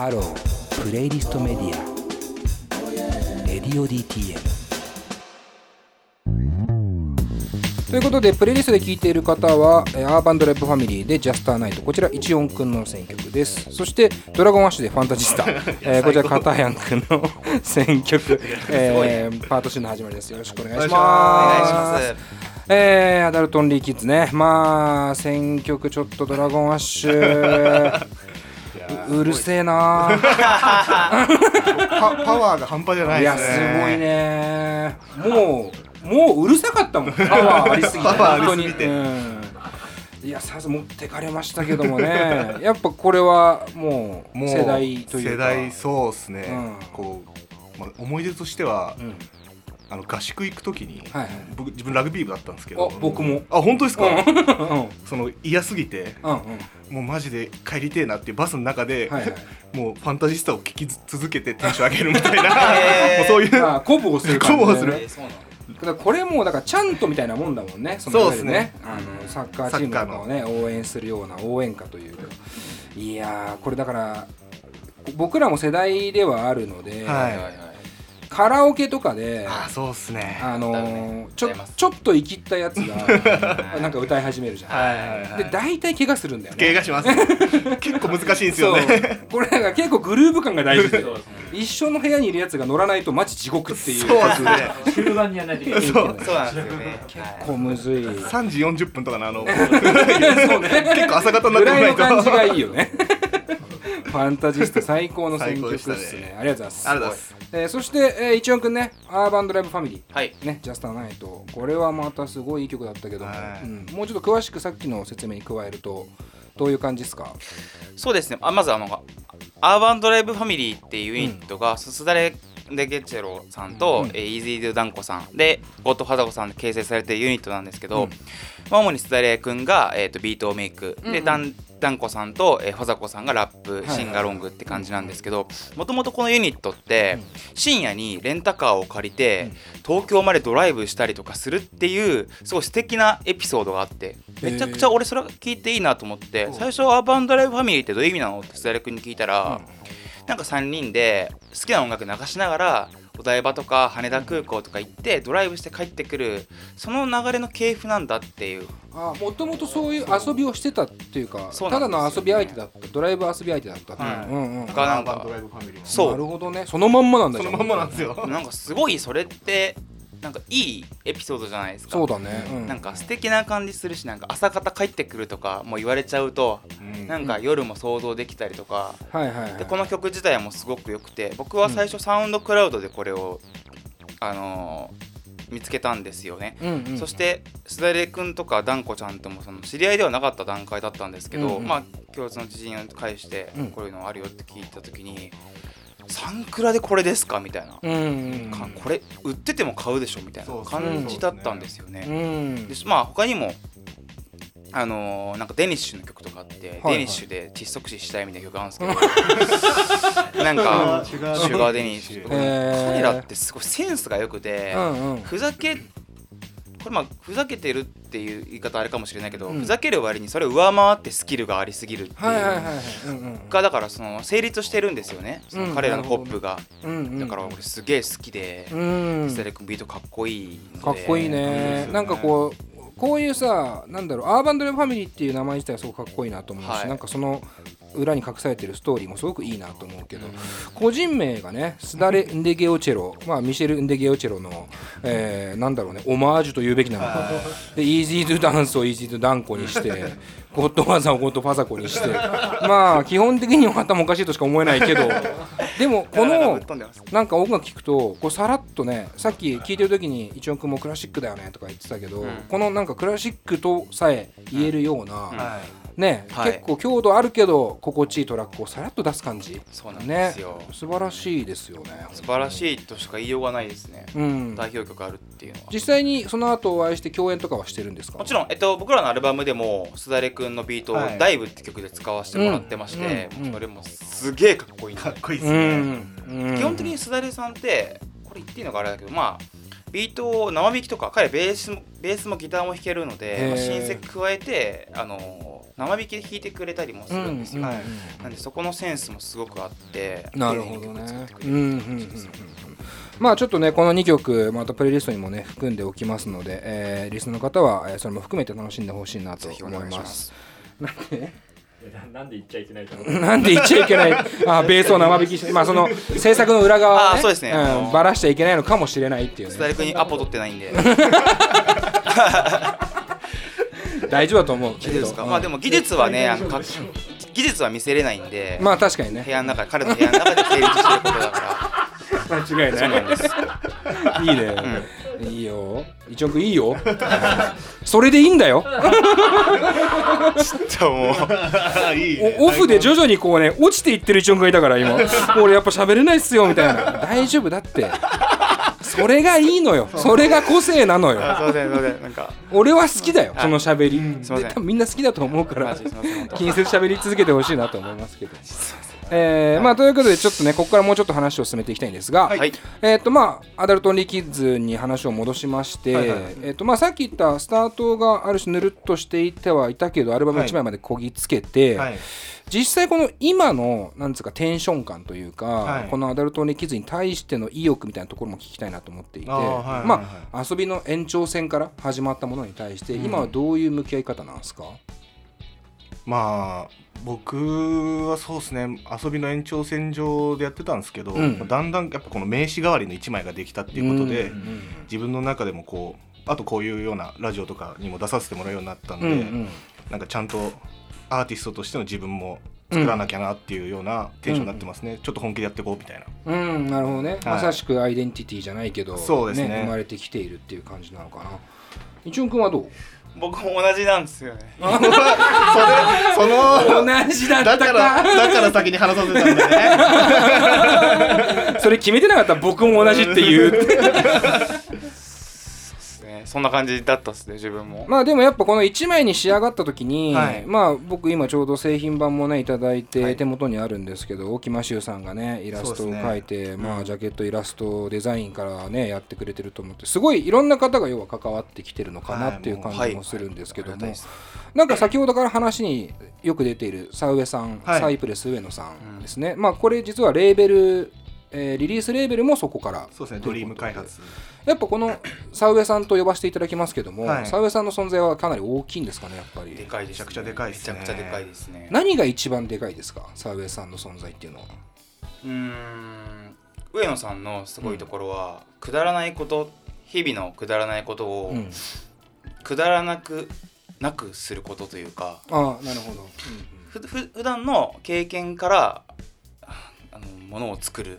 Hello Playlist Media。Radio DTM ということでプレイリストで聴いている方はえー Urban Drive Family で Just a Night。こちら一音くんの選曲です。そして Dragon Ash でファンタジスタ、えーこちらカタヤンくんの選曲、えーパート2の始まりです。よろしくお願いします。お願いします。えー Adult Only Kids ね。まあ選曲ちょっと Dragon Ashうるせえな パパワーが半端じゃないいやですね。すごいねもうもううるさかったもん。パワーありすぎて。パワー本当に。うん。いやさす持ってかれましたけどもね。やっぱこれはもうもう世代というか。世代そうですね、うん。こう、まあ、思い出としては、うんあの合宿行く時に、はいはい。僕自分ラグビー部だったんですけど。あ僕も。あ本当ですか、うん。うん。その嫌すぎてうんうん。もうマジで帰りてえなっていうバスの中で、はいはい。もうファンタジスタを聴き続けてテンション上げるみたいな、もうそういう。まあ鼓舞をする鼓舞をする。これもだからちゃんとみたいなもんだもんねのそうっすね。あのサッカーチームとかをね応援するような応援歌というかいやーこれだから僕らも世代ではあるので、はいはいはいカラオケとかであそうっすね。あのちょちょっと生きったやつがなんか歌い始めるじゃん、はいはいはい。で大体怪我するんだよね。怪我します。結構難しいんですよね。これなんか結構グルーヴ感が大事で。一緒の部屋にいるやつが乗らないとマジ地獄っていう。そうですね。集団にやらないといけない。そう。そうなんですよね。結構むずい。3時40分とかのあの。そうね。結構朝方になぐらいってこないと。の感じがいいよねファンタジスタ最高の選曲でしたね。ねありがとうございます。えーそして、えー、一音くんね。アーバンドライブファミリー。はい。ね、ジャスターナイト。これはまたすごいいい曲だったけども、はい。うん、もうちょっと詳しくさっきの説明に加えるとどういう感じですか？そうですね。あまずあの Urban Drive Family っていうユニットが、すすだれでゲッチェロさんと、うん。えーイージードゥダンコさん。でゴッドファザコさんで形成されているユニットなんですけど、うん。まあ主にすだれくんが、えー、とビートをメイク、うんうん。でダンダンコさんと、えー、ファザコさんがラップ、シンガロングって感じなんですけどもともとこのユニットって、深夜にレンタカーを借りて、東京までドライブしたりとかするっていうすごい素敵なエピソードがあってめちゃくちゃ俺それ聞いていいなと思ってうん。最初 Urban Drive Family ってどういう意味なのってすだれくんに聞いたら、なんか3人で好きな音楽流しながらお台場とか羽田空港とか行ってドライブして帰ってくるその流れの系譜なんだっていうあもともとそういう遊びをしてたっていうかそうなんですよ。ただの遊び相手だった。ドライブ遊び相手だった。ってい。う、はいうんうん。がなんか。 Urban Drive Family そう。なるほどね。そのまんまなんだそのまんまなんですよ。なんかすごいそれってなんかいいエピソードじゃないですか。そうだね、うん、なんか素敵な感じするしなんか朝方帰ってくるとかもう言われちゃうとうん。なんか夜も想像できたりとか。はいはいはい。でこの曲自体もすごく良くて僕は最初サウンドクラウドでこれを、あのー見つけたんですよね、うんうん、そしてすだれくんとかダンコちゃんともその知り合いではなかった段階だったんですけど、うんうん。まあ共通の知人を介してうん。こういうのあるよって聞いた時に「サンクラでこれですか?」みたいな、うんうんかこれ売ってても買うでしょみたいな感じだったんですよね。うん。でまあ他にもあのーなんかデニッシュの曲とかあって、はいデニッシュで窒息死したいみたいな曲あるんですけど。なんかシュガーデニッシュ。へー。彼らってすごいセンスが良くて、うんうん。ふざけこれまあふざけてるっていう言い方あれかもしれないけど、うん。ふざける割にそれを上回ってスキルがありすぎるっていう、がだからその成立してるんですよね。その彼らのポップが、うんうんだから俺すげえ好きで、うん。ステレ君ビートかっこいいかっこいいね。なんかこうこういうさなんだろうアーバンドレファミリーっていう名前自体はすごくかっこいいなと思うし、はい。なんかその裏に隠されてるストーリーもすごくいいなと思うけど、個人名がねスダレ・ンデゲオチェロ、まあ、ミシェル・ンデゲオチェロの、えーなんだろうねオマージュと言うべきなのか。でイージー・ドゥ・ダンスをイージー・ドゥ・ダンコにしてゴッドファザーをゴッドファザコにして。まあ基本的には頭おかしいとしか思えないけど。でもこのなんか音楽聴くとこうさらっとねさっき聴いてる時に一応君もクラシックだよねとか言ってたけど、うん。このなんかクラシックとさえ言えるような、はね、はい。結構強度あるけど心地いいトラックをさらっと出す感じ。そうなんねですよ、素晴らしいですよね。素晴らしいとしか言いようがないですね、うん。代表曲あるっていうのは。実際にその後お会いして共演とかはしてるんですか？もちろん、えっと、僕らのアルバムでもすだれくんのビートをはい「ダイブ」って曲で使わせてもらってまして、うん。うん。それもすげえかっこいい。かっこいいっすうねん、うん。基本的にすだれさんってこれ言っていいのかあれだけどまあビートを生弾きとか彼ベースもベースもギターも弾けるので、まあ、シンセ加えてあの生弾きで弾いてくれたりもするんですよ、はいなんでそこのセンスもすごくあって。なるほどね。ってく。れうんう。んうんうんうん。まあちょっとねこの2曲またプレイリストにもね含んでおきますので、えーリスナーの方は、えーそれも含めて楽しんでほしいなと思いま願いします。す。な なんで言っちゃいけないかななんで言っちゃいけない？あベースを生弾きしてまあその制作の裏側は、ね、あそうですね。あのん、バラしちゃいけないのかもしれないっていうスタイねル君にアポ取ってないんで 大丈夫だと思う。大丈夫ですか、うんまあでも技術はねあのか技術は見せれないんで、まあ確かにね。部屋の中彼の部屋の中で成立してることだから。間違いなんです。いいね、いいよ。一応君いいよ。それでいいんだよ。じゃあもう。いいねおオフで徐々にこうね落ちていってる一応君がいたから今。俺やっぱ喋れないっすよみたいな。大丈夫だってそれがいいのよ。それが個性なのよ。あすいませんすいませんなんか。俺は好きだよその喋り。すいません。で多分みんな好きだと思うから。気にせず喋り続けてほしいなと思いますけど。えーまあということでちょっとねここからもうちょっと話を進めていきたいんですが、はい。えっ、とまあアダルトオンリーキッズに話を戻しまして、えっ、とまあさっき言ったスタートがある種ぬるっとしていてはいたけどアルバム1枚までこぎつけて、はい実際この今のなんつうかテンション感というか、はい。このアダルトオンリーキッズに対しての意欲みたいなところも聞きたいなと思っていてはいはいはい。まあ遊びの延長線から始まったものに対して、うん。今はどういう向き合い方なんですか、まあ僕はそうですね。遊びの延長線上でやってたんですけど、うん。まあだんだんやっぱこの名刺代わりの1枚ができたっていうことで、うん。自分の中でもこうあとこういうようなラジオとかにも出させてもらうようになったんで、うんうん。なんかちゃんとアーティストとしての自分も作らなきゃなっていうようなテンションになってますね、ちょっと本気でやっていこうみたいな。うん、なるほどね、まさしくアイデンティティじゃないけど、そうですね。生まれてきているっていう感じなのかな。一応君はどう？僕も同じなんですよね。その同じだったか。だからだから先に話させたんだよね。それ決めてなかったら僕も同じっていうねそんな感じだったっすね自分も。まあでもやっぱこの1枚に仕上がった時に、はい。まあ僕今ちょうど製品版もねいただいてはい。手元にあるんですけど沖間修さんがねイラストを描いて、まあジャケットイラストデザインからねやってくれてると思ってすごいいろんな方が要は関わってきてるのかなっていう感じもするんですけども、はいはいなんか先ほどから話によく出ているサウエさん、はいサイプレス上野さんです。ね、まあこれ実はレーベル、えーリリースレーベルもそこからそうですねドリーム開発。やっぱこのサウエさんと呼ばせていただきますけども、はい。サウエさんの存在はかなり大きいんですかねやっぱり。でかいです、ね、めちゃくちゃでかいっすね。めちゃくちゃでかいですね。何が一番でかいですかサウエさんの存在っていうのは。うーん。上野さんのすごいところは、くだらないこと日々のくだらないことを、うん。くだらなくなくすることというかああなるほど、ふふ普段の経験からものを作る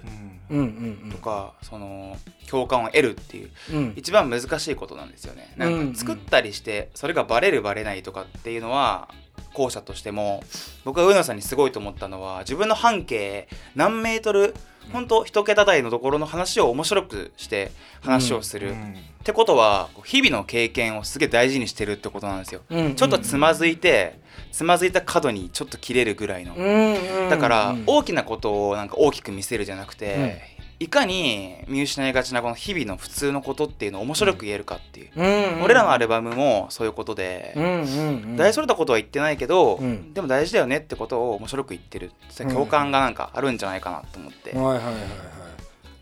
うん。うん、うんうん。とか、その共感を得るっていううん。うん一番難しいことなんですよね。なんか作ったりしてそれがバレるバレないとかっていうのは後者としても僕が上野さんにすごいと思ったのは自分の半径何メートル本当一桁台のところの話を面白くして話をする、っうん。てことは日々の経験をすげえ大事にしてるってことなんですよ。うん。ちょっとつまずいてつまずいた角にちょっと切れるぐらいの。うんうんだからうん大きなことをなんか大きく見せるじゃなくて、いかに見失いがちなこの日々の普通のことっていうのを面白く言えるかっていう、うん。うん。俺らのアルバムもそういうことで、うんうんうん。大それたことは言ってないけど、うん。でも大事だよねってことを面白く言ってる共感がなんかあるんじゃないかなと思って、はいはいはいはい。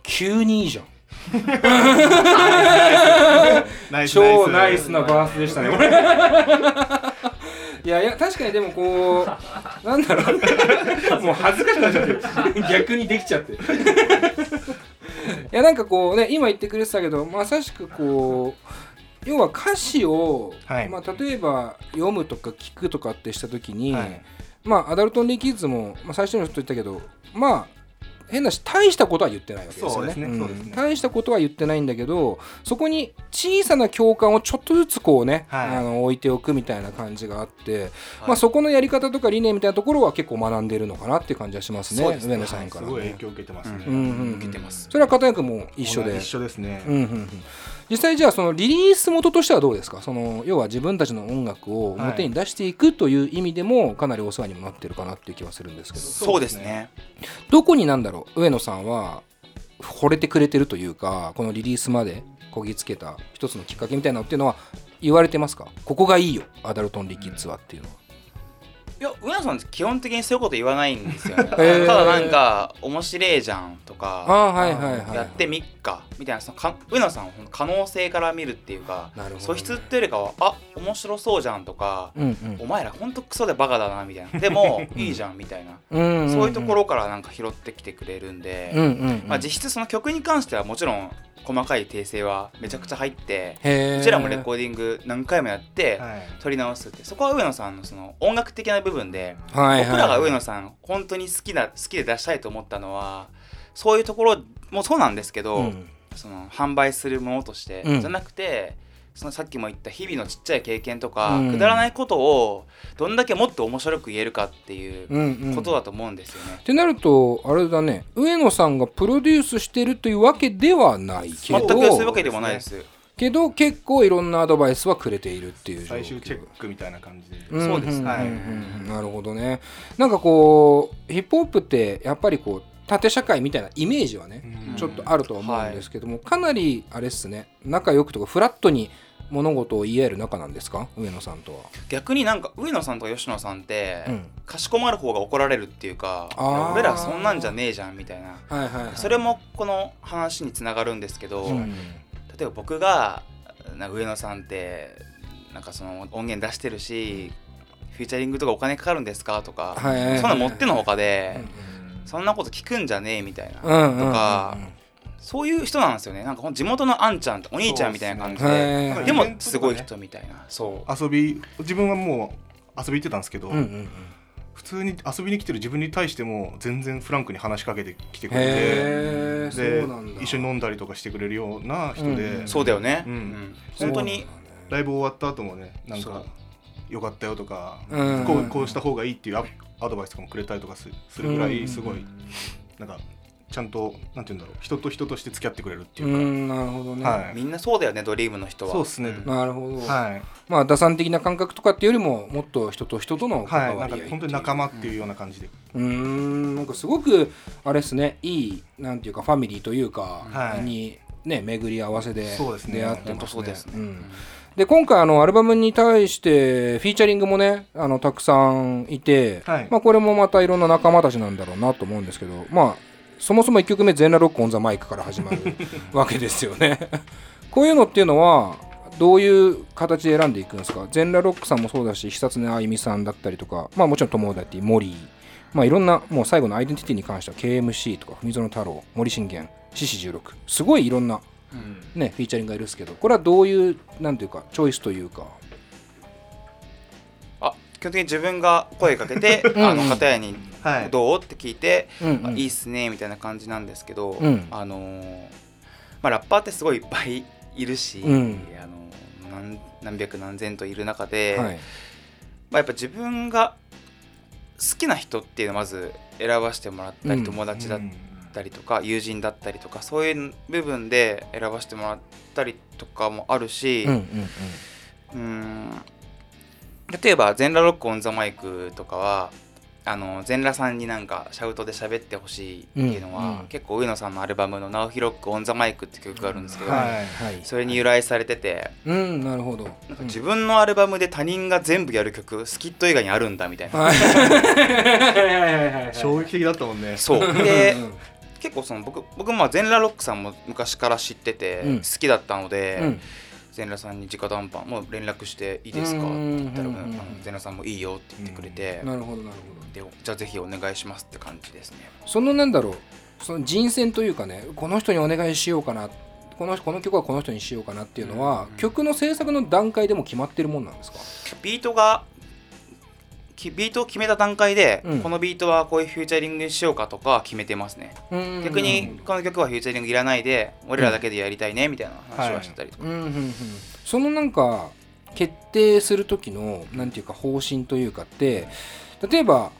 急にいいじゃん。ナイス超ナイスなバースでしたね いやいや確かにでもこうなんだろう。もう恥ずかしくなっちゃって。逆にできちゃっていやなんかこうね今言ってくれてたけどまさしくこう要は歌詞を、はい。まあ、例えば読むとか聞くとかってした時に、はい。まあアダルトンリーキッズも、まあ、最初にもちょっと言ったけどまあ変なし大したことは言ってないわけですよね。大したことは言ってないんだけどそこに小さな共感をちょっとずつこうね、はい。あの置いておくみたいな感じがあって、まあ、そこのやり方とか理念みたいなところは結構学んでいるのかなっていう感じはしますね上野さんから、ね。すごい影響を受けてますね、うんうんうん。受けてます。それは片役も一緒で。一緒ですね、うんうんうん実際じゃあそのリリース元としてはどうですか？その要は自分たちの音楽を表に出していくという意味でもかなりお世話にもなってるかなっていう気はするんですけど。そうですね。どこになんだろう？上野さんは惚れてくれてるというかこのリリースまでこぎつけた一つのきっかけみたいなのっていうのは言われてますか？ここがいいよアダルトンリキッズはっていうのはいや上野さん基本的にそういうこと言わないんですよね、へー。ただなんか面白いじゃんとあかあはいはいはいやってみっかみたいなそのか上野さんをほんと可能性から見るっていうかね。素質っていうよりかはあ面白そうじゃんとか、うんうん。お前らほんとクソでバカだなみたいな。でも いいじゃんみたいな、うんんん。そういうところからなんか拾ってきてくれるんで、うんうんうん。まあ、実質その曲に関してはもちろん細かい訂正はめちゃくちゃ入ってうちらもレコーディング何回もやってはい。撮り直すって。そこは上野さんのその音楽的な部分ではいはい僕らが上野さん本当に好きな好きで出したいと思ったのはそういうところもそうなんですけど、うん。その販売するものとして、うん。じゃなくてそのさっきも言った日々のちっちゃい経験とか、うん。くだらないことをどんだけもっと面白く言えるかっていううんうん。ことだと思うんですよね。ってなるとあれだね上野さんがプロデュースしてるというわけではないけど。全くそういうわけでもないです。けど結構いろんなアドバイスはくれているっていう最終チェックみたいな感じで、んそうです。はい。んんなるほどね。なんかこうヒップホップってやっぱりこう縦社会みたいなイメージはね、うん。ちょっとあるとは思うんですけども、かなりあれっすね。仲良くとかフラットに物事を言い合える仲なんですか？上野さんとは。逆になんか上野さんとか吉野さんって、うん。かしこまる方が怒られるっていうか俺らそんなんじゃねえじゃんみたいな。はいはいはい、それもこの話につながるんですけど、うん例えば僕が上野さんってなんかその音源出してるしフューチャリングとかお金かかるんですかとか、はいはいはいそんな持ってのほかで、うんそんなこと聞くんじゃねえみたいな、うんうんうんそういう人なんですよね。なんか地元のあんちゃんとお兄ちゃんみたいな感じででもすごい人みたいな。そう。遊び自分はもう遊び行ってたんですけど、うんうんうん普通に遊びに来てる自分に対しても全然フランクに話しかけてきてくれてで一緒に飲んだりとかしてくれるような人で、うんそうだよね、うん。本当にライブ終わった後もねなんかよかったよとか、うん。こうこうした方がいいっていうアアドバイスとかもくれたりとかすするぐらうんいすごい、なんかちゃんとなんて言うんだろう人と人として付き合ってくれるっていううか、んなるほどね、はい。みんなそうだよねドリームの人は。そうっすね。ん。なるほど、はい、まあ打算的な感覚とかっていうよりももっと人と人とのはい、なんか関わり合いっていう。本当に仲間っていうような感じで、うーんなんかすごくあれですね。いいなんていうかファミリーというか、はい。にね巡り合わせでそうですね。出会ってますね。そうですね、うん。で今回あのアルバムに対してフィーチャリングもねあのたくさんいて、はい。まあ、これもまたいろんな仲間たちなんだろうなと思うんですけどまあそもそも1曲目「全裸ロックオン・ザ・マイク」から始まるわけですよね。こういうのっていうのはどういう形で選んでいくんですか？全裸ロックさんもそうだし久常あゆみさんだったりとかまあもちろん友達モリーまあいろんなもう最後のアイデンティティに関しては KMC とか文園太郎森信玄獅子16すごいいろんなうん。ねフィーチャリングがいるんですけどこれはどういうなんていうかチョイスというかあ基本的に自分が声かけて うんあの片谷にはい。どうって聞いて、うんあいいっすねみたいな感じなんですけど、うん。あのーまあ、ラッパーってすごいいっぱいいるし、うん。あの何何百何千といる中で、はい。まあ、やっぱ自分が好きな人っていうのをまず選ばせてもらったり、うん友達だったりとか友人だったりとかそういう部分で選ばせてもらったりとかもあるし、うんうん。うーん例えば全裸 Rock on the Mic とかはあの全裸さんになんかシャウトで喋ってほしいっていうのは、うんうん。結構上野さんのアルバムの「ナウヒ Rock on the Mic」って曲があるんですけど、はいはいそれに由来されててうんなるほど。なんか自分のアルバムで他人が全部やる曲スキット以外にあるんだみたいな。はい。衝撃的だったもんね。そう。でうん結構その僕僕まあ全裸ロックさんも昔から知っててうん。好きだったので、うん全裸さんに直談判もう連絡していいですか？ってうん言ったら、全裸さんもいいよって言ってくれて、なるほどなるほど。でじゃあぜひお願いしますって感じですね。そのなんだろうその人選というかねこの人にお願いしようかなこのこの曲はこの人にしようかなっていうのは、うん曲の制作の段階でも決まってるもんなんですか？ビートがきビートを決めた段階で、うんこのビートはこういうフューチャリングにしようかとか決めてますね。逆にこの曲はフューチャリングいらないで俺らだけでやりたいねみたいな話はしてたりとか。うんうんうんそのなんか決定する時のなんていうか方針というかって例えば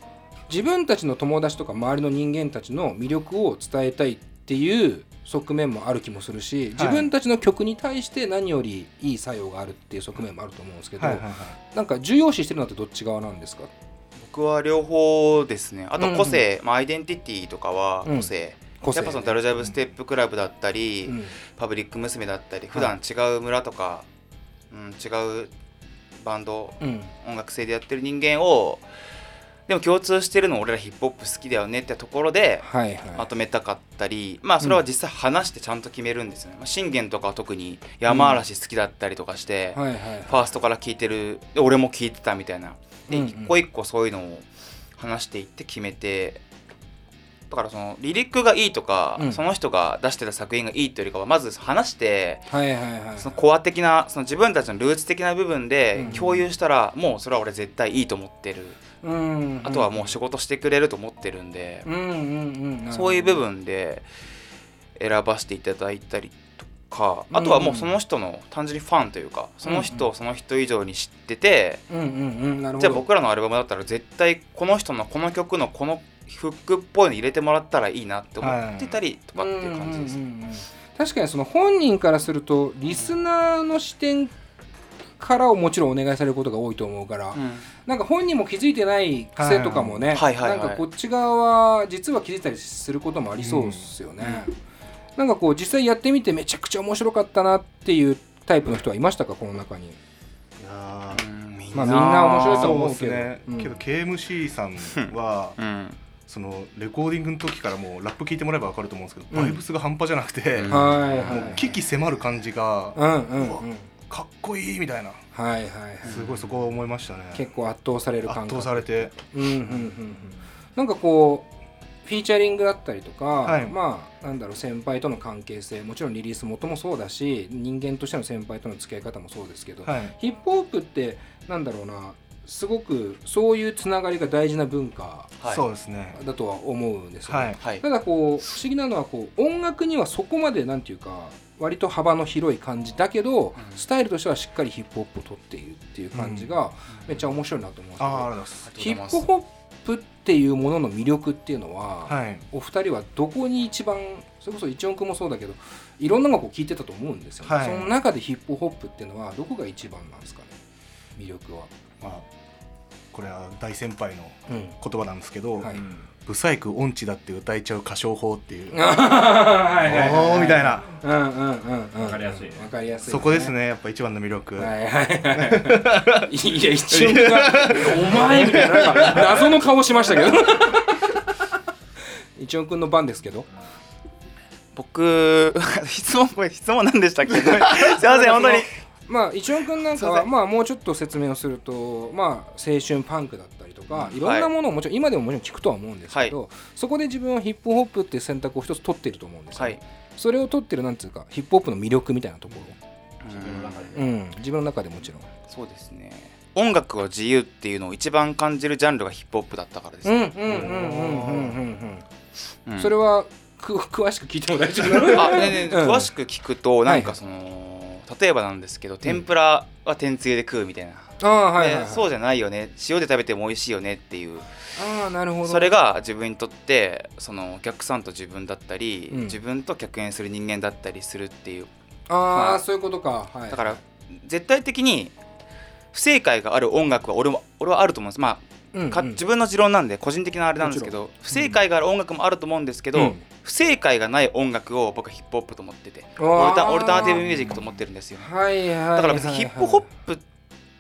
自分たちの友達とか周りの人間たちの魅力を伝えたいっていう側面もある気もするし自分たちの曲に対して何よりいい作用があるっていう側面もあると思うんですけど、はいはいはい。なんか重要視してるのってどっち側なんですか？僕は両方ですね。あと個性、まあ、アイデンティティとかは個性。個性やっぱそのダルジャブステップクラブだったり、うん。パブリック娘だったり普段違う村とか、うん、違うバンドうん。音楽性でやってる人間をでも共通してるの俺らヒップホップ好きだよねってところでまとめたかったりまあそれは実際話してちゃんと決めるんですよね、まあ信玄とかは特に山嵐好きだったりとかして、ファーストから聞いてるで俺も聞いてたみたいな。でうんうん。一個一個そういうのを話していって決めてだからそのリリックがいいとか、うん。その人が出してた作品がいいというよりかはまず話してはいはいはいそのコア的なその自分たちのルーツ的な部分でうん。共有したら、もうそれは俺絶対いいと思ってる、うん。あとはもう仕事してくれると思ってるんで、うんうんうんなるほどそういう部分で選ばせていただいたりとかあとはもうその人の単純にファンというかその人をその人以上に知ってて、じゃあ僕らのアルバムだったら絶対この人のこの曲のこのフックっぽいの入れてもらったらいいなって思ってたりとかっていう感じです。確かにその本人からするとリスナーの視点からをもちろんお願いされることが多いと思うから、うん。なんか本人も気づいてない癖とかもね、はい。はい。はい。なんかこっち側は実は気づいたりすることもありそうですよね、なんかこう実際やってみてめちゃくちゃ面白かったなっていうタイプの人はいましたかこの中に？いやみんまあみんな面白いとそう思うけど。ですね、うん。けど KMC さんはうん。そのレコーディングの時からもうラップ聞いてもらえば分かると思うんですけど、うん。バイブスが半端じゃなくて、うんもう危機迫る感じがうんうんうんかっこいいみたいな。はいはいはい。すごいそこは思いましたね。結構圧倒される感圧覚倒されて。うんうんうんうん。なんかこうフィーチャリングだったりとか、はい。まあなんだろう先輩との関係性もちろんリリース元もそうだし人間としての先輩との付き合い方もそうですけど、はい。ヒップホップってなんだろうなすごくそういうつながりが大事な文化はい。そうですね。だとは思うんですよね、はい。はい。ただこう不思議なのはこう音楽にはそこまでなんていうか割と幅の広い感じだけど、ん。スタイルとしてはしっかりヒップホップを取っているっていう感じがめっちゃ面白いなと思うんですけど、ヒップホップっていうものの魅力っていうのは、はい。お二人はどこに一番それこそ一音くんもそうだけどいろんなのを聞いてたと思うんですよ、ね。はい。その中でヒップホップっていうのはどこが一番なんですかね？魅力は。まあこれは大先輩のうん。言葉なんですけど、はいブサイク音痴だって歌えちゃう歌唱法っていう、はいはいはいおーみたいな。うんうんうんうん。わかりやすいね。わかりやすい、そこですねやっぱ一番の魅力、はいはいはい。いや一応がお前みたいななんか謎の顔しましたけど。一応くんの番ですけど。僕質問これ質問なんでしたっけ？すいません本当に。まあ一応くんなんかはまあもうちょっと説明をするとまあ青春パンクだった。りとかいろんなものをもちろん、今でももちろん聞くとは思うんですけど、そこで自分はヒップホップっていう選択を一つ取ってると思うんですよ、ね。それを取ってるなんていうかヒップホップの魅力みたいなところ。自分の中で、うん、自分の中でもちろん。そうですね。音楽を自由っていうのを一番感じるジャンルがヒップホップだったからですそれはく詳しく聞いても大丈夫なの？あ、ねね、詳しく聞くとなんかその、はい例えばなんですけど天ぷらは天つゆで食うみたいな、ああはいはい、そうじゃないよね。塩で食べても美味しいよねっていう。ああなるほど。それが自分にとってそのお客さんと自分だったり、うん。自分と客演する人間だったりするっていう。ああ、まあそういうことか、はい、だから絶対的に不正解がある音楽は俺も俺はあると思うんです。まあか自分の持論なんで個人的なあれなんですけど不正解がある音楽もあると思うんですけど、うん。不正解がない音楽を僕はヒップホップと思ってて。オルタオルタナティブミュージックと思ってるんですよ。はいはいはいだから別にヒップホップっ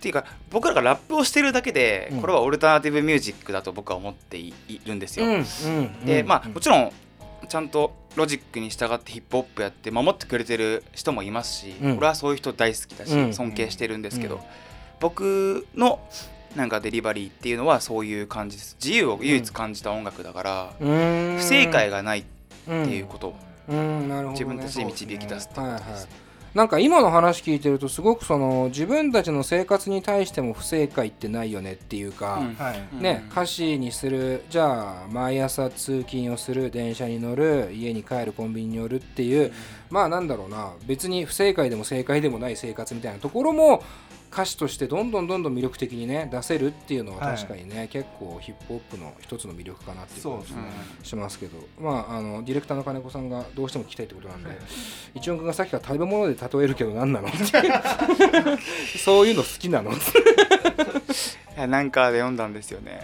ていうか僕らがラップをしてるだけでうん。これはオルタナティブミュージックだと僕は思っていいるんですよ、でまあうんもちろんちゃんとロジックに従ってヒップホップやって守ってくれてる人もいますし、うん俺はそういう人大好きだし、うん尊敬してるんですけど、うん僕のなんかデリバリーっていうのはそういう感じです。自由を唯一感じた音楽だから、うーん。不正解がないっっていうこと、うん。なるほどね。自分たちで導き出すっていはいとです、なんか今の話聞いてるとすごくその自分たちの生活に対しても不正解ってないよねっていうか、うん。はい。うん。ね、歌詞にするじゃあ毎朝通勤をする電車に乗る家に帰るコンビニに寄るっていう、まあなんだろうな。別に不正解でも正解でもない生活みたいなところも歌詞としてどんどんどんどん魅力的にね出せるっていうのははい。確かにね、結構ヒップホップの一つの魅力かなっていう感じします。けど、まああのディレクターの金子さんがどうしても聞きたいってことなんで一音君がさっきから食べ物で例えるけど何なのって。そういうの好きなのいやなんかで読んだんですよね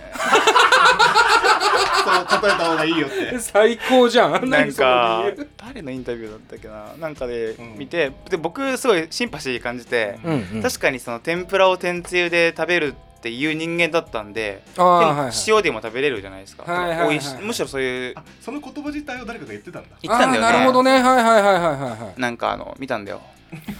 そう例えた方がいいよって。最高じゃん。なんか誰のインタビューだったっけな。なんかでうん。見て、で僕すごいシンパシー感じて、うんうん。確かにその天ぷらを天つゆで食べるっっていう人間だったんででもはいはい。塩でも食べれるじゃないですか、はいはいはいしむしろそういうあその言葉自体を誰かが言ってたんだ。言ってたんだよね。あーなるほどね。はいはいはいはいはいはなんかあの見たんだよ。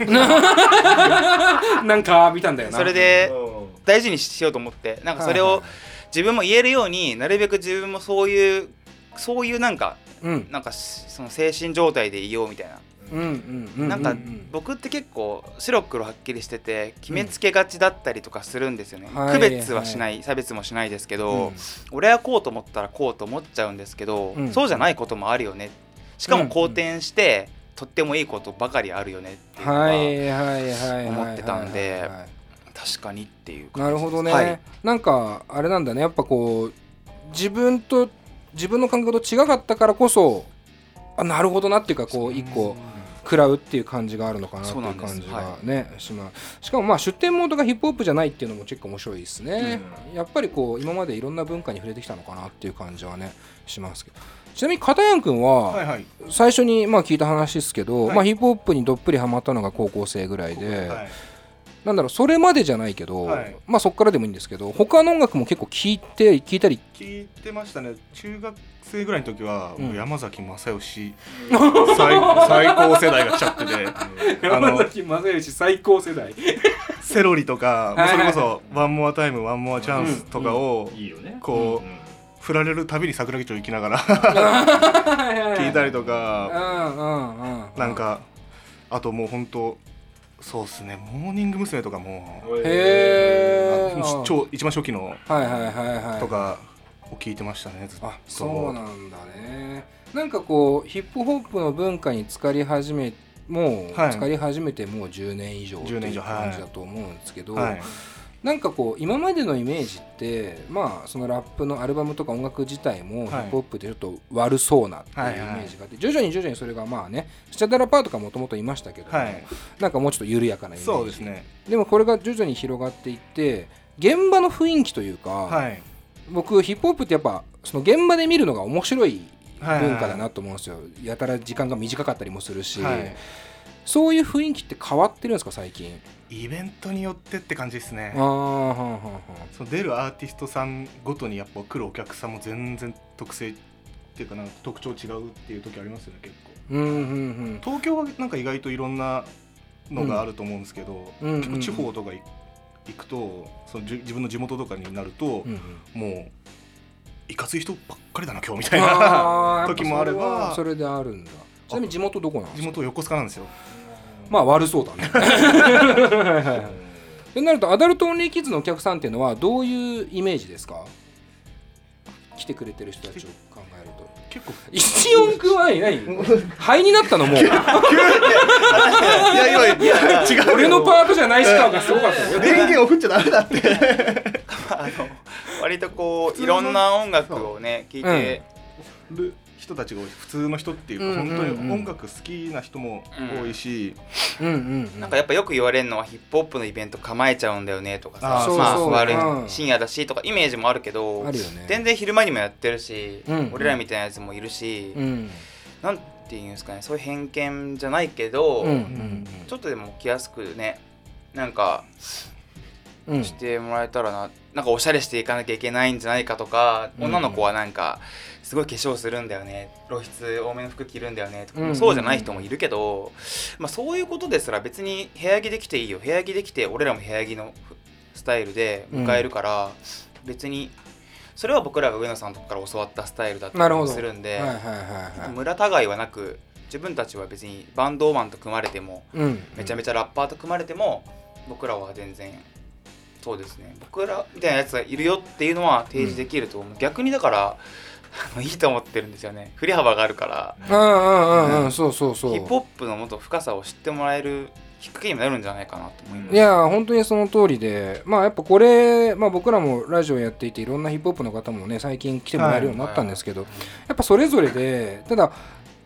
い なんか見たんだよな。それでうん。大事にしようと思って。なんかそれをはいはい自分も言えるようになるべく自分もそういうそういうなんかうん。なんかしその精神状態でいようみたいな。うんうんうんなんかうん。僕って結構白黒はっきりしてて決めつけがちだったりとかするんですよね、はい。区別はしない、差別もしないですけど、うん。俺はこうと思ったらこうと思っちゃうんですけど、うん。そうじゃないこともあるよね。しかも好転して、とってもいいことばかりあるよねっていうのが、はいはいはいはい思ってたんではい。はいはい確かにっていうなるほどね、はい。なんかあれなんだね。やっぱこう自分と自分の感覚と違かったからこそあなるほどなっていうかこう一個食らうっていう感じがあるのかなっていう感じがね、しまうしかもまあ出店モードがヒップホップじゃないっていうのも結構面白いですね、やっぱりこう今までいろんな文化に触れてきたのかなっていう感じはねしますけど。ちなみに片やんくんは、最初にまあ聞いた話ですけど、はい。まあ、ヒップホップにどっぷりハマったのが高校生ぐらいで、はいなんだろうそれまでじゃないけど、はい。まあそこからでもいいんですけど他の音楽も結構聞いて聞いたり。聞いてましたね。中学生ぐらいの時は、うん。山崎正義 最最高世代が来ちゃってて。あの正義最高世代。セロリとか、はい。それこそ「ワンモアタイムワンモアチャンス」とかを、いいよね。こう、うん振られるたびに桜木町行きながら聞 聞いたりとうか、なんかあともう本当そうっすね。モーニング娘。とかもへえ一番初期のはいはいはいはい。とかを聞いてましたねずっと。あそうなんだね。なんかこうヒップホップの文化に浸かり始めもうはい。浸かり始めてもう10年以上って10年い。う感じだと思うんですけど、はいなんかこう今までのイメージってまあそのラップのアルバムとか音楽自体もヒップホップってちょっと悪そうなっていうイメージがあって徐々に徐々にそれがまあねスチャダラパーとかもともといましたけども、はい。なんかもうちょっと緩やかなイメージ。そうですね。でもこれが徐々に広がっていって現場の雰囲気というか、はい。僕ヒップホップってやっぱその現場で見るのが面白いはい文化だなと思うんですよ、やたら時間が短かったりもするし、はい。そういう雰囲気って変わってるんですか最近？イベントによってって感じですね。出るアーティストさんごとにやっぱ来るお客さんも全然特性っていうかなんか特徴違うっていう時ありますよね結構。うんうんうん。東京はなんか意外といろんなのがあると思うんですけど、うんうん結構地方とかい行くとそのじ自分の地元とかになると、うんうん。もういかつい人ばっかりだな今日みたいな時もあればそれであるんだ。ちなみに地元どこなんですか？地元横須賀なんですよまあ悪そうだね。はいはいはい。ってなるとアダルトオンリーキッズのお客さんっていうのはどういうイメージですか？来てくれてる人たちを考えると。結構。一音くんは何灰になったのもう。いやいやいや違う俺のパートじゃないしかがすごかったよ。電源を振っちゃダメだって。あの割とこういろんな音楽をね聞いて、る人たちが多い普通の人っていうか、うんうんうん。本当に音楽好きな人も多いし、うんうんうん。なんかやっぱよく言われるのはヒップホップのイベント構えちゃうんだよねとかさあーそうまあそう。悪いうん。深夜だしとかイメージもあるけどあるよね。全然昼間にもやってるし、うん俺らみたいなやつもいるし、うん。なんていうんですかねそういう偏見じゃないけど、うんうんちょっとでも来やすくねなんかうん。してもらえたらななんかおしゃれしていかなきゃいけないんじゃないかとか、うん。女の子はなんかすごい化粧するんだよね。露出多めの服着るんだよね。とか、うんそうじゃない人もいるけど、まあ、そういうことですら別に部屋着できていいよ。部屋着できて俺らも部屋着のスタイルで迎えるから、別にそれは僕らが上野さんとかから教わったスタイルだったりするんで、村互いはなく自分たちは別にバンドマンと組まれてもうんめちゃめちゃラッパーと組まれても僕らは全然そうですね。僕らみたいなやつがいるよっていうのは提示できると思う、逆にだから いいと思ってるんですよね。振り幅があるから。うんうんうんうん。そうそうそう。ヒップホップのもっと深さを知ってもらえるきっかけにもなるんじゃないかなと思います。いや本当にその通りで。まあやっぱこれ、まあ、僕らもラジオやっていていろんなヒップホップの方もね最近来てもらえるようになったんですけど、やっぱそれぞれでただ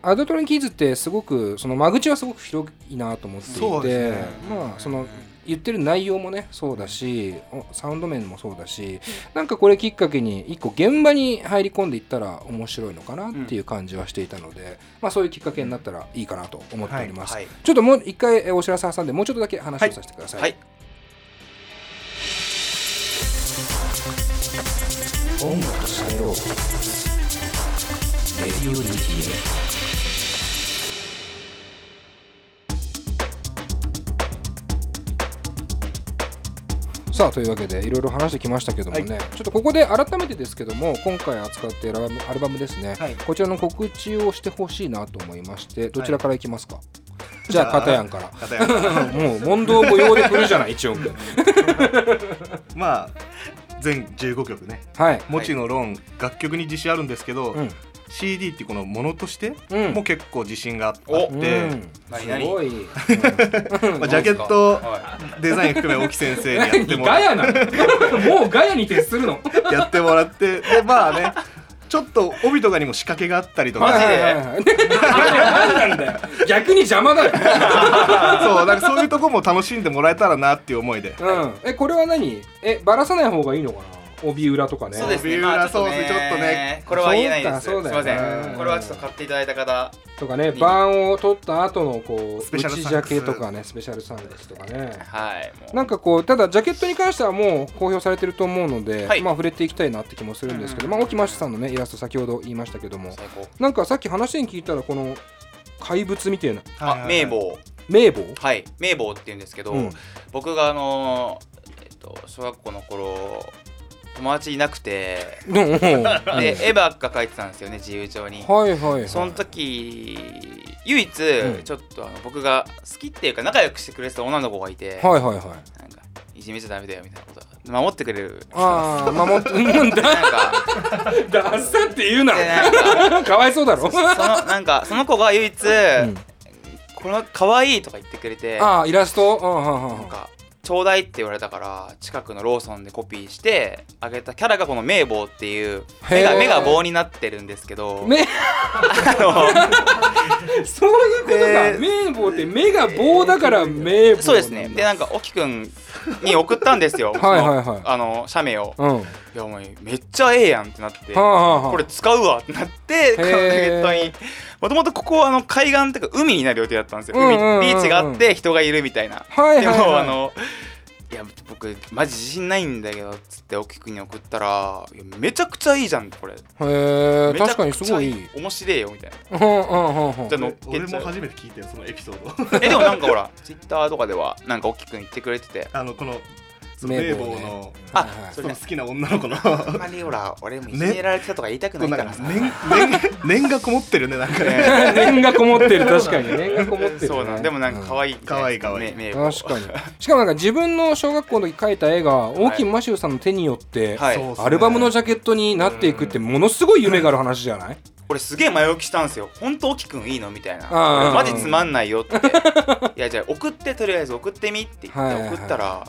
アダトリンキッズってすごくその間口はすごく広いなと思っていて、ね。まあその言ってる内容もねそうだしおサウンド面もそうだしなんかこれきっかけに一個現場に入り込んでいったら面白いのかなっていう感じはしていたので、まあそういうきっかけになったらいいかなと思っております、はいちょっともう一回えーお知らせ挟んでもうちょっとだけ話をさせてください、はい。音楽と喋ろうレディオ DTA さあというわけでいろいろ話してきましたけどもね、ちょっとここで改めてですけども今回扱っているアルバムアルバムですね、はい。こちらの告知をしてほしいなと思いましてどちらからいきますか、じゃあ片やんから。もう問答無用で来るじゃない一応君 まあ全15曲ね。はい。もちのろん楽曲に自信あるんですけど、うん CD っていうこのものとしてうん。も結構自信があって、お。うん。すごい、まあ、ジャケットはデザイン含め沖先生にやってもらガヤなの？もうガヤに徹するの？やってもらって。でまあねちょっと帯とかにも仕掛けがあったりとか、マジで？はいはいはい。何なんだよ。逆に邪魔だよ、そうなんかそういうとこも楽しんでもらえたらなっていう思いで。うん、えこれは何？えバラさない方がいいのかな？帯裏とかね。そうですね。ビューラーソースちょっとね。これは言えないです。すそうかみません。これはちょっと買っていただいた方、とかね版を取った後のこうスペシャル内ジャケとかねスペシャルサンデスとかね。はい。なんかこうただジャケットに関してはもう公表されてると思うので、はい。まあ触れていきたいなって気もするんですけど、うんまあ沖増さんのねイラスト先ほど言いましたけども。なんかさっき話に聞いたらこの怪物みたいな。あ、名簿。名簿？はい。名簿って言うんですけどうん、僕があのえっと小学校の頃友達いなくて、で絵ばっか描いてたんですよね自由帳に。はいはいその時唯一うん。ちょっとあの僕が好きっていうか仲良くしてくれてた女の子がいて、はいはいはい。なんかいじめちゃダメだよみたいなこと。守ってくれる。ああ守ってうんだなんかダッサって言うな。でなんかかわいそうだろ。そのなんかその子が唯一、ん。この可愛いとか言ってくれて。ああイラスト？うんうんうん。なんかちょうだいって言われたから近くのローソンでコピーしてあげたキャラがこの名棒っていう目が目が棒になってるんですけど目 あそういうことか、えー名簿って目が棒だから名簿のそうですね。でなんか沖くんに送ったんですよ。はいはいはい。あの写メを。うん。いやお前めっちゃええやんってなってはあはあはあ。これ使うわってなってこのジャケットにもともとここはあの海岸っていうか海になる予定だったんですよ、うんうんうんうん。海ビーチがあって人がいるみたいな。ではいはいはい。もあのいや僕マジ自信ないんだけどっつって沖くんに送ったらめちゃくちゃいいじゃんこれ。へえめちゃ確かにすごい面白いよみたいな。うんうんうんうん。じゃあ乗っ俺けちゃうも初めて聞いたよそのエピソード。えでもなんかほらツイッターとかではなんか沖くん言ってくれてて。あのこの名簿のあその好きな女の子の。あんまりほら俺もいじめられてたとか言いたくないからさ、か念がこもってるねなんかね。ね念がこもってる確かに念がこもってる、ね、そうなんでもなんか可愛い、可愛い可愛い。ね名簿。確かに。しかもなんか自分の小学校の時描いた絵が大木マシューさんの手によって、アルバムのジャケットになっていくってものすごい夢がある話じゃない？俺すげえ前置きしたんですよ。本当沖くんいいのみたいな。マジつまんないよって いやじゃあ送ってとりあえず送ってみって言はいはいはい。って送ったらも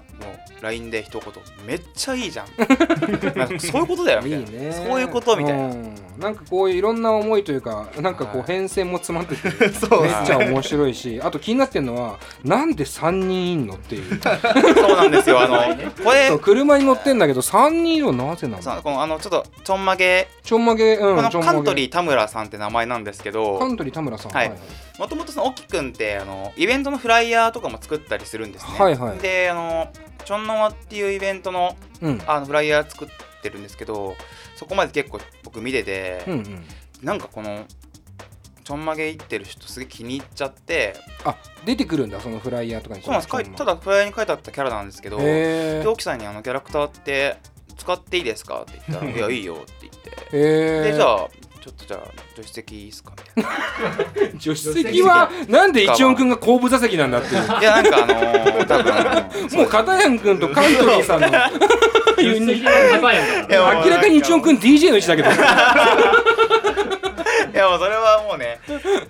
う LINE で一言めっちゃいいじゃん。そういうことだよいみたいな。いね。そういうことみたいな。うん。なんかこういろんな思いというかなんかこうはい。変遷も詰まってて そうめっちゃ面白いしあと気になってるのはなんで3人いんのっていう。そうなんですよ。あのこれ車に乗ってんだけど3人いるのはなぜなのこのあのちょっとちょんまげ。ちょんまげうんこのカントリー田村さんって名前なんですけカどントリー田村さん。はい。もともとその沖くんってあのイベントのフライヤーとかも作ったりするんですね。はいはい。であのちょんのわっていうイベントのうん。あのフライヤー作ってるんですけどそこまで結構僕見てて、うんうん。なんかこのちょんまげいってる人すげえ気に入っちゃってあ出てくるんだそのフライヤーとかに。そうなんです。ただフライヤーに書いてあったキャラなんですけどへでー沖さんにあのキャラクターって使っていいですか？って言ったら「いやいいよ」って言って。でじゃあちょっとじゃあ助手席いいですか？みたいな助手席はなんで一音くんが後部座席なんだっていう。いやなんかあのー、多分 もう片やんくんとカントリーさんの 明らかに一音くん DJ の位置だけどいやもうそれはもうね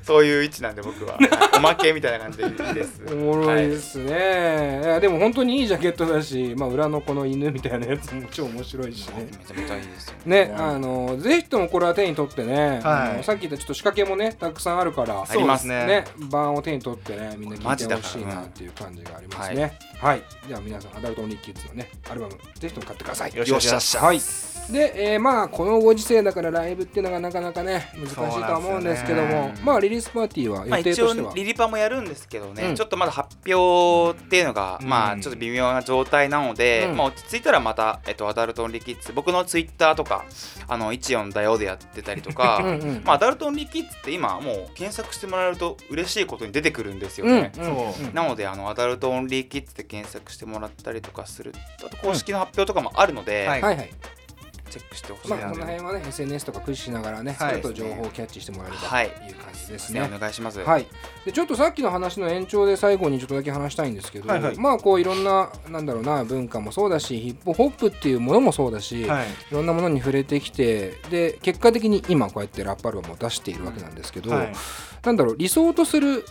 そういう位置なんで僕は、はい。おまけみたいな感じでいいです。おもろいですね、い、やでも本当にいいジャケットだし、まあ、裏のこの犬みたいなやつも超面白いしね。めちゃめちゃいいですよ。ね、あのぜひともこれは手に取ってね、はい。さっき言ったちょっと仕掛けもねたくさんあるからありますそうですね。版を手に取ってねみんな聴いてほしいなっていう感じがありますね、はい。じゃあ皆さんアダルトオンリーキッズのねアルバムぜひとも買ってください。よろしくお願いしますはいで、えーまあこのご時世だからライブっていうのがなかなかね難しとは思うんですけどもね。まあリリースパーティーはまあ、一予定としては。応リリパもやるんですけどね、うん。ちょっとまだ発表っていうのが、うん。まあちょっと微妙な状態なので、うん。まあ落ち着いたらまた、えっと、アダルトオンリーキッズ。僕のツイッターとかあの14だよでやってたりとか うんうん。まあアダルトオンリーキッズって今もう検索してもらえると嬉しいことに出てくるんですようんね、なのであのアダルトオンリーキッズで検索してもらったりとかする。あと公式の発表とかもあるので、はいはいはいチェックしてほしいまあこの辺はね SNS とか駆使しながらねちはい。ょっと情報をキャッチしてもらえればはい。という感じですね。ね。お願いします、はい、でちょっとさっきの話の延長で最後にちょっとだけ話したいんですけど、はいはい。まあこういろんななんだろうな文化もそうだしヒップホップっていうものもそうだし、い、はいろんなものに触れてきてで結果的に今こうやってラップアルバムを出しているわけなんですけど、はい。なんだろう理想とする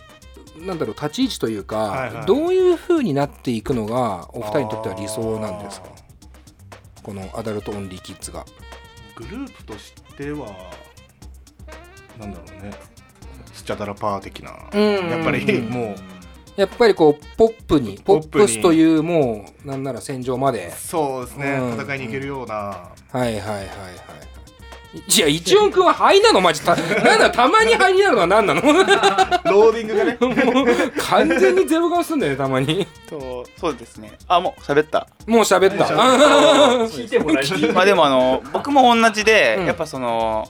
なんだろう立ち位置というか、はいはい。どういう風になっていくのがお二人にとっては理想なんですか？このアダルトオンリーキッズが。グループとしてはなんだろうね。スチャダラパー的な。うん。やっぱりもやっぱりこうポップにポップスというもうなんなら戦場まで。うそうですね。うん。戦いに行けるような。はいはいはいはいいや一音くんは灰なのマジ。た なんだたまに灰になるのは何なの？ローディングがね。もう完全にゼロ顔すんだよねたまに。そうそうですね。あもう喋った。もう喋った。聞いてもらえてまあでもあの僕も同じで、うん。やっぱその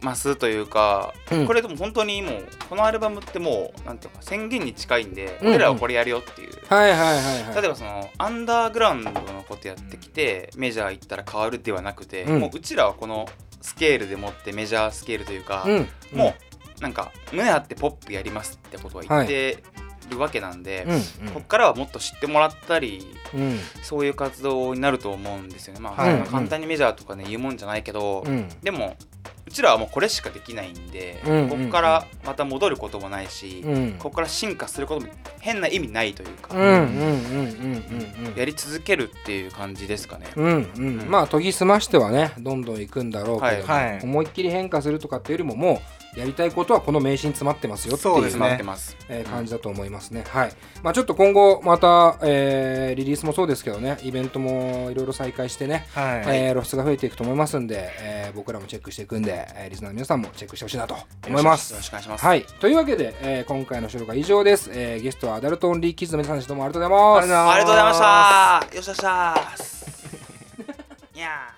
マスというか、うん。これでも本当にもうこのアルバムってもうなんていうのか宣言に近いんで、うん。うん俺らはこれやるよっていう。はいはいはいはい例えばそのアンダーグラウンドのことやってきてメジャー行ったら変わるではなくて、うん。もううちらはこのスケールでもってメジャースケールというか、うん。もうなんか胸張ってポップやりますってことは言ってるわけなんで、うんこっからはもっと知ってもらったりうん。そういう活動になると思うんですよね。まあ、はい。そんな簡単にメジャーとかね言うもんじゃないけど、うん。でもうちらはもうこれしかできないんで、うんうんここからまた戻ることもないし、うん。ここから進化することも変な意味ないというか、やり続けるっていう感じですかね。うんうん。うん。まあ研ぎ澄ましてはねどんどん行くんだろうけども、はいはい。思いっきり変化するとかっていうよりももうやりたいことはこの名刺に詰まってますよっていうね。えー感じだと思いますね。はい。まあちょっと今後また、えーリリースもそうですけどね、イベントもいろいろ再開してね、はいえー露出が増えていくと思いますんで、えー僕らもチェックしていくんで、えーリスナーの皆さんもチェックしてほしいなと思いますよろ。しくお願いします。はい。というわけで、えー今回の収録は以上です。えーゲストはアダルトオンリーキッズの皆さんどうもありがとうございます。ありがとうございました。よっしゃっしゃー。いや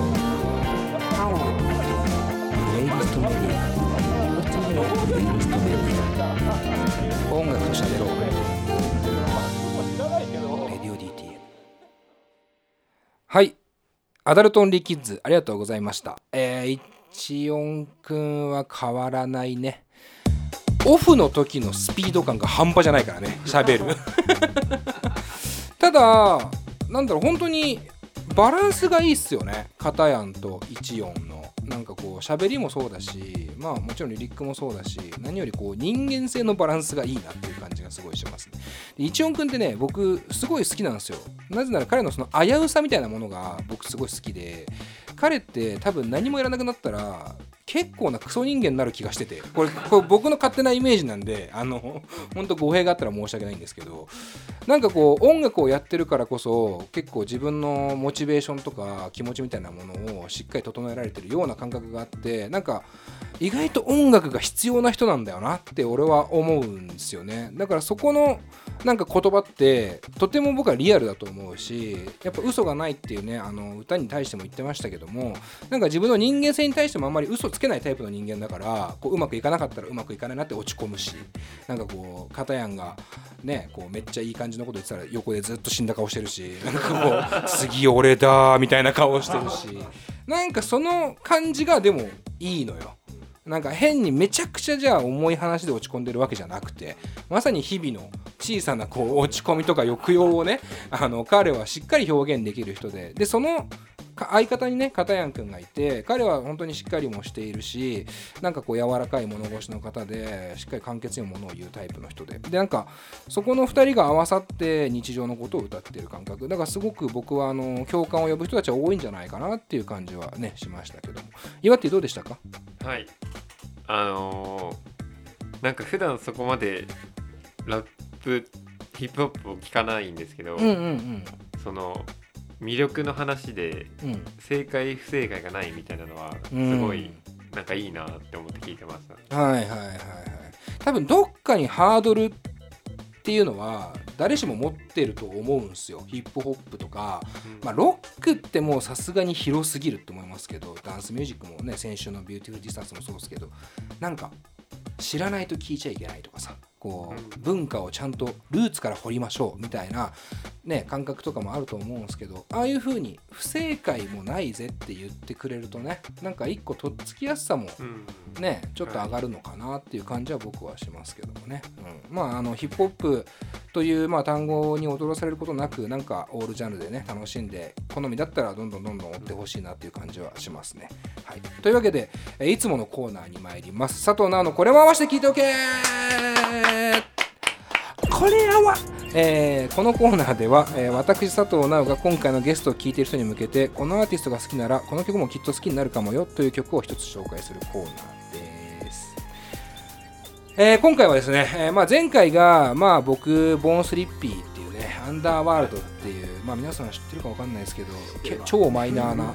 はい。 Adult Only Kids、ありがとうございました。えー、一音くんは変わらないね。オフの時のスピード感が半端じゃないからね、喋る。ただ、なんだろう、本当にバランスがいいっすよね。片やんと14の。なんかこう喋りもそうだしまあもちろんリリックもそうだし何よりこう人間性のバランスがいいなっていう感じがすごいしますね。で一音くんってね僕すごい好きなんですよ。なぜなら彼のその危うさみたいなものが僕すごい好きで彼って多分何もやらなくなったら結構なクソ人間になる気がしててこれこれ僕の勝手なイメージなんであの本当語弊があったら申し訳ないんですけどなんかこう音楽をやってるからこそ結構自分のモチベーションとか気持ちみたいなものをしっかり整えられてるような感覚があってなんか意外と音楽が必要な人なんだよなって俺は思うんですよね。だからそこのなんか言葉ってとても僕はリアルだと思うしやっぱ嘘がないっていうねあの歌に対しても言ってましたけどもなんか自分の人間性に対してもあんまり嘘つけないタイプの人間だからこううまくいかなかったらうまくいかないなって落ち込むしなんかこう片やんがねこうめっちゃいい感じのこと言ってたら横でずっと死んだ顔してるしなんかこう次俺だみたいな顔してるしなんかその感じがでもいいのよ。なんか変にめちゃくちゃじゃあ重い話で落ち込んでるわけじゃなくてまさに日々の小さなこう落ち込みとか抑揚をねあの彼はしっかり表現できる人ででその相方にね片やくんがいて彼は本当にしっかりもしているしなんかこう柔らかい物腰の方でしっかり簡潔にものを言うタイプの人で。でなんかそこの2人が合わさって日常のことを歌ってる感覚。だからすごく僕はあの共感を呼ぶ人たちは多いんじゃないかなっていう感じはねしましたけども。岩手どうでしたか？はい。あのーなんか普段そこまでラップヒップホップを聞かないんですけど、うんうん。その魅力の話でうん。うん正解不正解がないみたいなのはすうん。ごいなんかいいなって思って聞いてます、はいはいはいはい。多分どっかにハードルっていうのは誰しも持ってると思うんですよ。ヒップホップとか、まあ、ロックってもうさすがに広すぎると思いますけどダンスミュージックもね先週の「 Beautiful Distance」もそうですけどなんか知らないと聞いちゃいけないとかさこう文化をちゃんとルーツから掘りましょうみたいな、ね、感覚とかもあると思うんですけどああいう風に不正解もないぜって言ってくれるとねなんか一個とっつきやすさもうん。ねちょっと上がるのかなっていう感じは僕はしますけどもね、うん、まああのヒップホップという、まあ、単語に踊らされることなくなんかオールジャンルでね楽しんで好みだったらどんどんどんどん追ってほしいなっていう感じはしますね、はい、というわけでえいつものコーナーに参ります。佐藤直のこれも合わせて聞いておけこれやわえーこのコーナーでは、えー私佐藤直が今回のゲストを聴いている人に向けてこのアーティストが好きならこの曲もきっと好きになるかもよという曲を一つ紹介するコーナーです、えー今回はですね、えーまあ、前回が、まあ、僕ボーンスリッピーっていうねアンダーワールドっていう、まあ、皆さん知ってるかわかんないですけどけ超マイナーな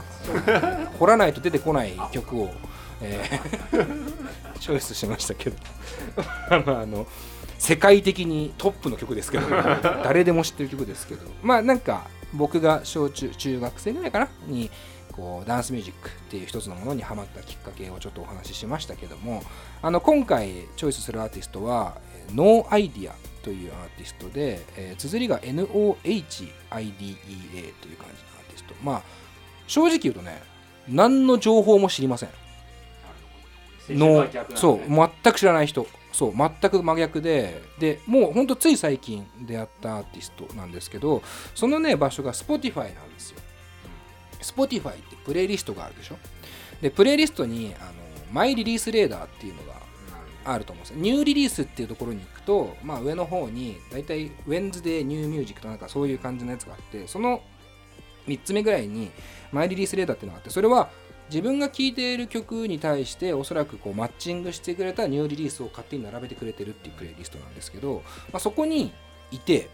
掘らないと出てこない曲を、えー チョイスしましたけど。あのあの世界的にトップの曲ですけど 誰でも知ってる曲ですけど。まあなんか僕が小中中学生ぐらいかなにこうダンスミュージックっていう一つのものにハマったきっかけをちょっとお話ししましたけどもあの今回チョイスするアーティストはえー No Idea というアーティストで、えー綴りが NOHIDEA という感じのアーティスト。まあ正直言うとね何の情報も知りません。のそう全く知らない人そう全く真逆ででもうほんとつい最近出会ったアーティストなんですけどそのね場所が Spotify なんですよ。Spotify ってプレイリストがあるでしょ？でプレイリストにあのマイリリースレーダーっていうのがあると思うんですよ。ニューリリースっていうところに行くと、まあ、上の方に大体 Wednesday New Music となんかそういう感じのやつがあってその3つ目ぐらいにマイリリースレーダーっていうのがあってそれは自分が聴いている曲に対しておそらくこうマッチングしてくれたニューリリースを勝手に並べてくれてるっていうプレイリストなんですけど、まあ、そこにいて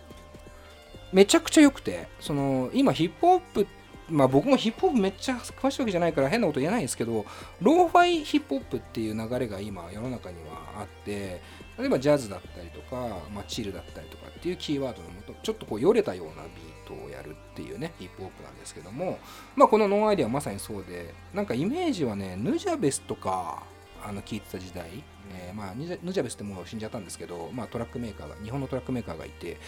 めちゃくちゃ良くてその今ヒップホップまあ僕もヒップホップめっちゃ詳しいわけじゃないから変なこと言えないんですけどローファイヒップホップっていう流れが今世の中にはあって例えばジャズだったりとか、まあ、チルだったりとかっていうキーワードのもとちょっとこうよれたようなビートをやるっていうねヒップホップなんですけども、まあ、この No Idea はまさにそうでなんかイメージはね Nujabes とかあの聞いてた時代、えーまあ、 Nujabes ってもう死んじゃったんですけど、まあ、トラックメーカーが日本のトラックメーカーがいて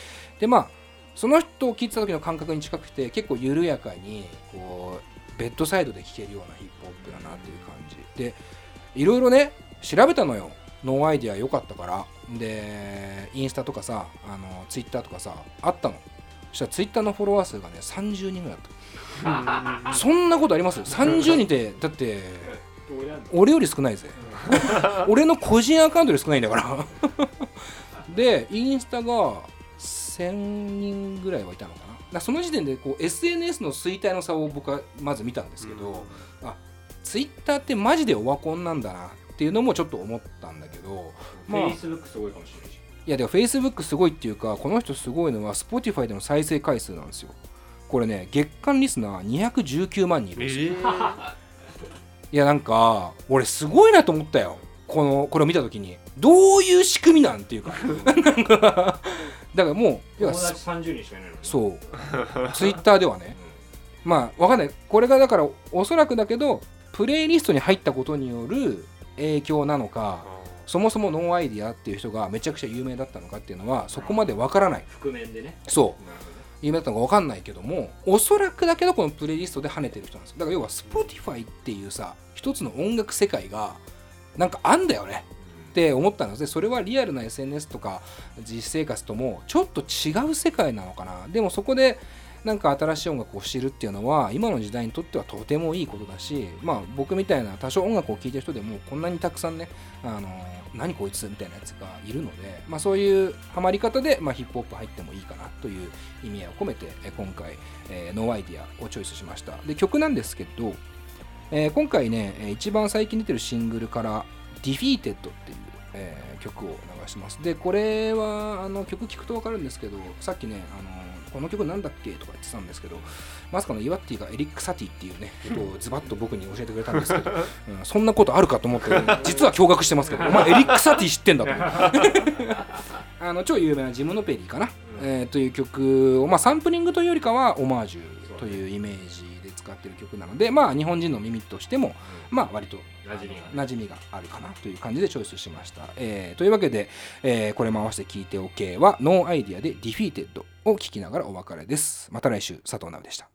でまあその人を聞いてた時の感覚に近くて結構緩やかにこうベッドサイドで聴けるようなヒップホップだなっていう感じ。でいろいろね調べたのよ。ノーアイデア良かったから。でインスタとかさあのツイッターとかさあったの。そしたらツイッターのフォロワー数がね30人ぐらいあった。そんなことあります ?30 人ってだって俺より少ないぜ。俺の個人アカウントより少ないんだから。でインスタが1000人ぐらいはいたのかな。だその時点でこう SNS の衰退の差を僕はまず見たんですけど、あツイッターってマジでオワコンなんだなっていうのもちょっと思ったんだけどまあ。フェイスブックすごいかもしれないしいやでも Facebook すごいっていうかこの人すごいのは Spotify での再生回数なんですよ。これね月間リスナー219万人いるんですよ、いやなんか俺すごいなと思ったよ。このこれを見た時に。どういう仕組みなんていうか。なんかだからもう友達30人しかいないのにそう。ツイッターではね。まあわかんない。これがだからおそらくだけどプレイリストに入ったことによる影響なのかそもそも No Idea っていう人がめちゃくちゃ有名だったのかっていうのはそこまでわからない。覆面でね。そう。有名だったのか分かんないけどもおそらくだけどこのプレイリストで跳ねてる人なんですよ。だから要は Spotify っていうさ一つの音楽世界がなんかあんだよね。って思ったのでそれはリアルな SNS とか実生活ともちょっと違う世界なのかな。でもそこでなんか新しい音楽を知るっていうのは今の時代にとってはとてもいいことだしまあ僕みたいな多少音楽を聴いてる人でもこんなにたくさんねあの何こいつみたいなやつがいるので、まあ、そういうハマり方で、まあ、ヒップホップ入ってもいいかなという意味合いを込めて今回、えー、 No Idea をチョイスしました。で曲なんですけど、えー今回ね一番最近出てるシングルから「Defeated」っていう、えー曲を流します。でこれはあの曲聴くと分かるんですけどさっきねあのこの曲なんだっけ？とか言ってたんですけどまさかのイワッティがエリック・サティっていうね ことをズバッと僕に教えてくれたんですけど、うんそんなことあるかと思って実は驚愕してますけどお前エリック・サティ知ってんだと。あの超有名なジムノペリーかな、えーという曲を、まあ、サンプリングというよりかはオマージュというイメージで使ってる曲なのでまあ日本人の耳としてもまあ割と馴染みがあるかなという感じでチョイスしました。えーというわけで、えーこれも合わせて聞いておけは No Idea で Defeated を聞きながらお別れです。また来週佐藤直でした。